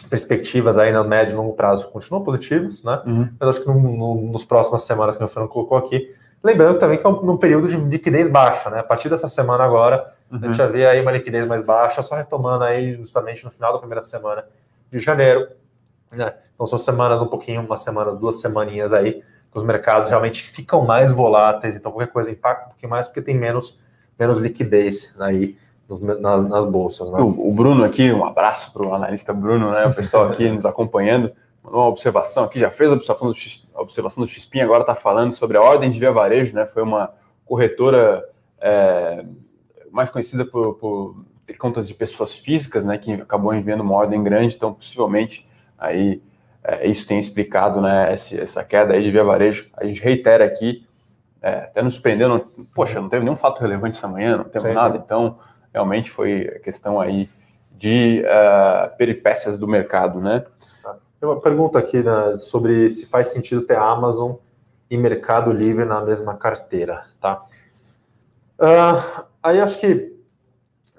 Perspectivas aí no médio e longo prazo continuam positivas, né? Uhum. Mas acho que no, no, nos próximas semanas, que o Fernando colocou aqui, lembrando também que é um, num período de liquidez baixa, né? A partir dessa semana agora, uhum. a gente já vê aí uma liquidez mais baixa, só retomando aí justamente no final da primeira semana de janeiro, né? Então são semanas um pouquinho, uma semana, duas semaninhas aí, que os mercados realmente ficam mais voláteis, então qualquer coisa impacta um pouquinho mais porque tem menos, menos liquidez aí nas, nas, bolsas. Né? O, o, Bruno aqui, um abraço para o analista Bruno, né? O pessoal aqui nos acompanhando, mandou uma observação aqui, já fez a observação do, X, observação do Xpin, agora está falando sobre a ordem de via varejo, né? Foi uma corretora é, mais conhecida por, por ter contas de pessoas físicas, né? Que acabou enviando uma ordem grande, então possivelmente aí é, isso tem explicado né, essa, essa queda aí de via varejo. A gente reitera aqui, é, até nos surpreendeu, poxa, não teve nenhum fato relevante essa manhã, não teve sim, nada, sim. então realmente foi questão aí de uh, peripécias do mercado, né? Tem uma pergunta aqui né, sobre se faz sentido ter Amazon e Mercado Livre na mesma carteira, tá? Uh, aí acho que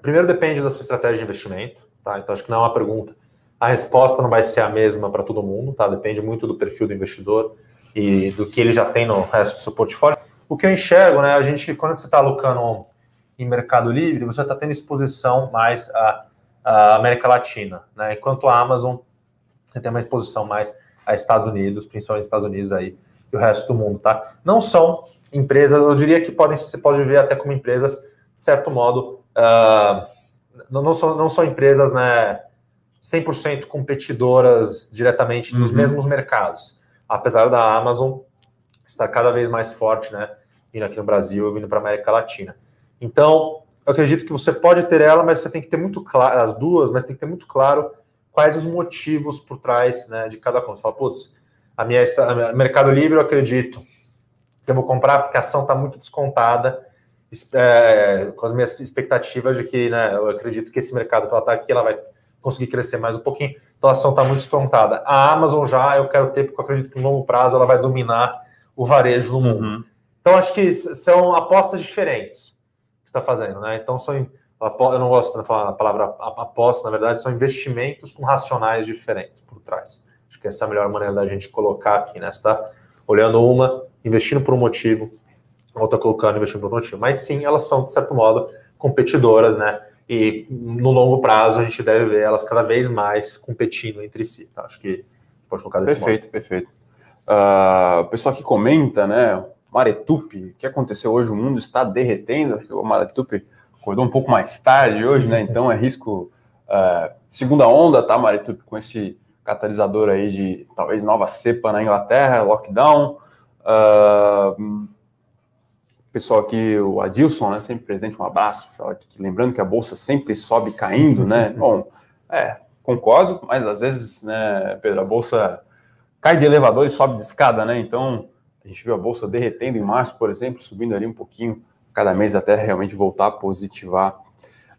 primeiro depende da sua estratégia de investimento, tá? Então acho que não é uma pergunta a resposta não vai ser a mesma para todo mundo, tá? Depende muito do perfil do investidor e do que ele já tem no resto do seu portfólio. O que eu enxergo, né? A gente, quando você está alocando em Mercado Livre, você está tendo exposição mais à, à, América Latina, né? Enquanto a Amazon você tem uma exposição mais a Estados Unidos, principalmente Estados Unidos aí e o resto do mundo, tá? Não são empresas, eu diria que podem, você pode ver até como empresas, de certo modo, uh, não, não, são, não são empresas, né? 100% competidoras diretamente nos uhum. mesmos mercados, apesar da Amazon estar cada vez mais forte, né, vindo aqui no Brasil, vindo para a América Latina. Então, eu acredito que você pode ter ela, mas você tem que ter muito claro, as duas, mas tem que ter muito claro quais os motivos por trás, né, de cada conta. Você fala, putz, a minha, a minha Mercado Livre, eu acredito que eu vou comprar porque a ação está muito descontada, é, com as minhas expectativas de que, né, eu acredito que esse mercado que ela está aqui, ela vai conseguir crescer mais um pouquinho. Então a ação está muito descontada. A Amazon já eu quero ter, porque eu acredito que no longo prazo ela vai dominar o varejo no mundo. Uhum. Então acho que são apostas diferentes que está fazendo, né? Então são eu não gosto de falar a palavra aposta, na verdade são investimentos com racionais diferentes por trás. Acho que essa é a melhor maneira da gente colocar aqui, né? Você está olhando uma, investindo por um motivo, outra colocando, investindo por outro motivo. Mas sim, elas são, de certo modo, competidoras, né? e no longo prazo a gente deve ver elas cada vez mais competindo entre si. Tá? Acho que pode colocar desse Perfeito, modo. perfeito. Uh, o pessoal que comenta, né? Maretupi, o que aconteceu hoje? O mundo está derretendo. Acho que o Maretupi acordou um pouco mais tarde hoje, né? Então é risco. Uh, segunda onda, tá, Maretupi, com esse catalisador aí de talvez nova cepa na Inglaterra, lockdown. Uh, pessoal aqui, o Adilson, né, sempre presente, um abraço, lembrando que a bolsa sempre sobe caindo, né? Bom, é, concordo, mas às vezes, né, Pedro, a bolsa cai de elevador e sobe de escada, né? Então, a gente viu a bolsa derretendo em março, por exemplo, subindo ali um pouquinho cada mês até realmente voltar a positivar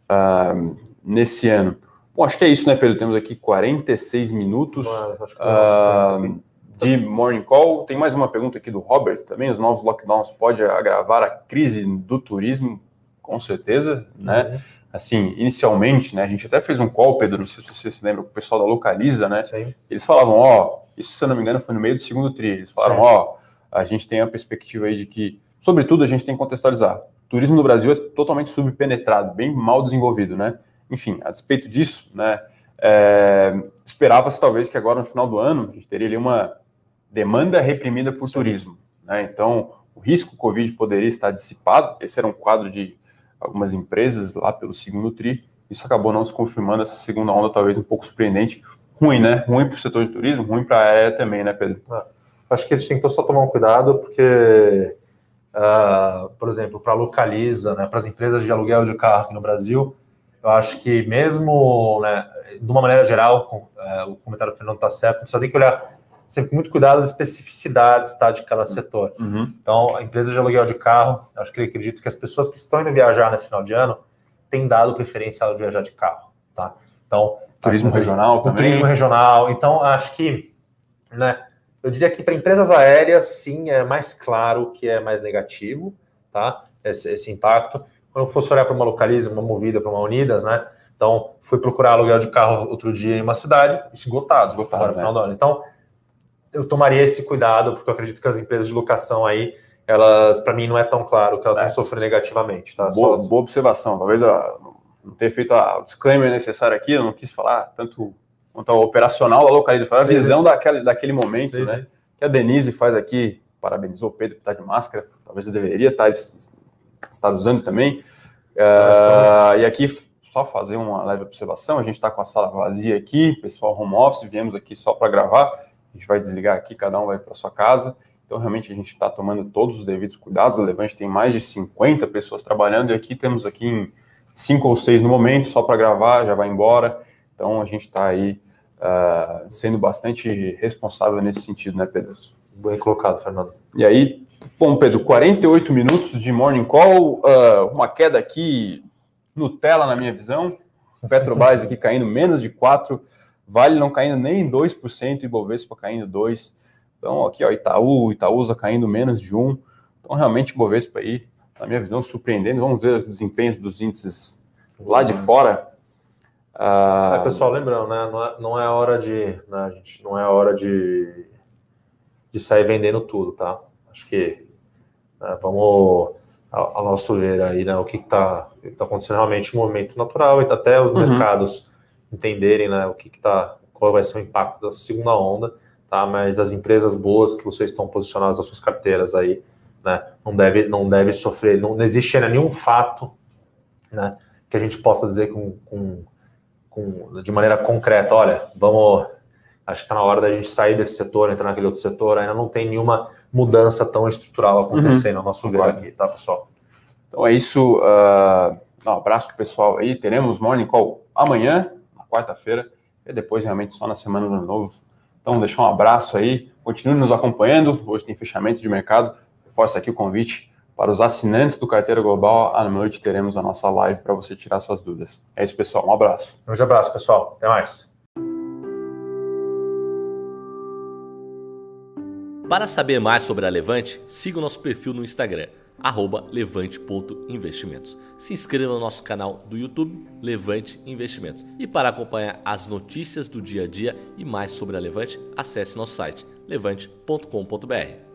uh, nesse ano. Bom, acho que é isso, né, Pedro? Temos aqui 46 minutos. uh, de Morning Call. Tem mais uma pergunta aqui do Robert também. Os novos lockdowns podem agravar a crise do turismo, com certeza, né? Uhum. Assim, inicialmente, né? A gente até fez um call, Pedro, não sei se você se lembra, com o pessoal da Localiza, né? Sim. Eles falavam, ó, isso se eu não me engano foi no meio do segundo tri. Eles falaram, ó, a gente tem a perspectiva aí de que, sobretudo, a gente tem que contextualizar. O turismo no Brasil é totalmente subpenetrado, bem mal desenvolvido, né? Enfim, a despeito disso, né? É, esperava-se talvez que agora no final do ano a gente teria ali uma demanda reprimida por turismo. Né? Então, o risco Covid poderia estar dissipado. Esse era um quadro de algumas empresas lá pelo segundo TRI. Isso acabou não se confirmando. Essa segunda onda, talvez um pouco surpreendente. Ruim, né? Ruim para o setor de turismo, ruim para a área também, né, Pedro? É. acho que a gente tem que só tomar um cuidado, porque, uh, por exemplo, para localiza, né, para as empresas de aluguel de carro aqui no Brasil, eu acho que mesmo, né, de uma maneira geral, com, uh, o comentário do Fernando está certo, a gente só tem que olhar sempre com muito cuidado as especificidades tá, de cada setor. Uhum. Então, a empresa de aluguel de carro, acho que eu acredito que as pessoas que estão indo viajar nesse final de ano têm dado preferência ao viajar de carro. Tá? Então, turismo regional também. Turismo regional. Então, acho que, né, eu diria que para empresas aéreas, sim, é mais claro que é mais negativo, tá? Esse, esse impacto. Quando eu fosse olhar para uma localiza, uma movida, para uma Unidas, né? Então, fui procurar aluguel de carro outro dia em uma cidade, esgotado, esgotado no né? final do ano. Então, eu tomaria esse cuidado, porque eu acredito que as empresas de locação aí, elas, para mim, não é tão claro que elas é. vão sofrer negativamente. Tá? Boa, boa observação. Talvez a, não ter feito o disclaimer necessário aqui, eu não quis falar tanto quanto ao operacional da localiza, foi a sim, visão sim. Daquele, daquele momento, sim, né? Que a Denise faz aqui, parabenizou o Pedro por estar de máscara, talvez eu deveria estar, estar usando também. Uh, e aqui, só fazer uma leve observação, a gente está com a sala vazia aqui, pessoal home office, viemos aqui só para gravar, a gente vai desligar aqui, cada um vai para sua casa, então realmente a gente está tomando todos os devidos cuidados, a Levante tem mais de 50 pessoas trabalhando, e aqui temos aqui em cinco ou seis no momento, só para gravar, já vai embora, então a gente está aí uh, sendo bastante responsável nesse sentido, né, Pedro? Bem colocado, Fernando. E aí, bom, Pedro, 48 minutos de morning call, uh, uma queda aqui Nutella na minha visão, Petrobras aqui caindo menos de 4%, Vale não caindo nem 2%, Ibovespa caindo 2%. Então, aqui, ó, Itaú, Itaúsa caindo menos de 1%. Então, realmente, Ibovespa aí, na minha visão, surpreendendo. Vamos ver os desempenhos dos índices lá de fora. Ah, é, pessoal, lembrando, né? Não é, não é hora de, né, gente, não é hora de, de sair vendendo tudo, tá? Acho que né, vamos ao, nosso ver aí, né? O que está tá acontecendo realmente um movimento natural e até os uhum. mercados entenderem, né? O que está, qual vai ser o impacto da segunda onda, tá? Mas as empresas boas que vocês estão posicionadas nas suas carteiras aí, né? Não deve, não deve sofrer, não, não existe ainda nenhum fato, né? Que a gente possa dizer com, com com, de maneira concreta, olha, vamos, acho que está na hora da gente sair desse setor, entrar naquele outro setor, ainda não tem nenhuma mudança tão estrutural acontecendo uhum. no nosso ver aqui, tá, pessoal? Então é isso, uh, um abraço para o pessoal aí, teremos Morning Call amanhã, na quarta-feira, e depois realmente só na semana do ano novo. Então deixar um abraço aí, continue nos acompanhando, hoje tem fechamento de mercado, reforço aqui o convite para os assinantes do Carteira Global, à noite teremos a nossa live para você tirar suas dúvidas. É isso, pessoal. Um abraço. Um abraço, pessoal. Até mais. Para saber mais sobre a Levante, siga o nosso perfil no Instagram, levante.investimentos. Se inscreva no nosso canal do YouTube, Levante Investimentos. E para acompanhar as notícias do dia a dia e mais sobre a Levante, acesse nosso site levante.com.br.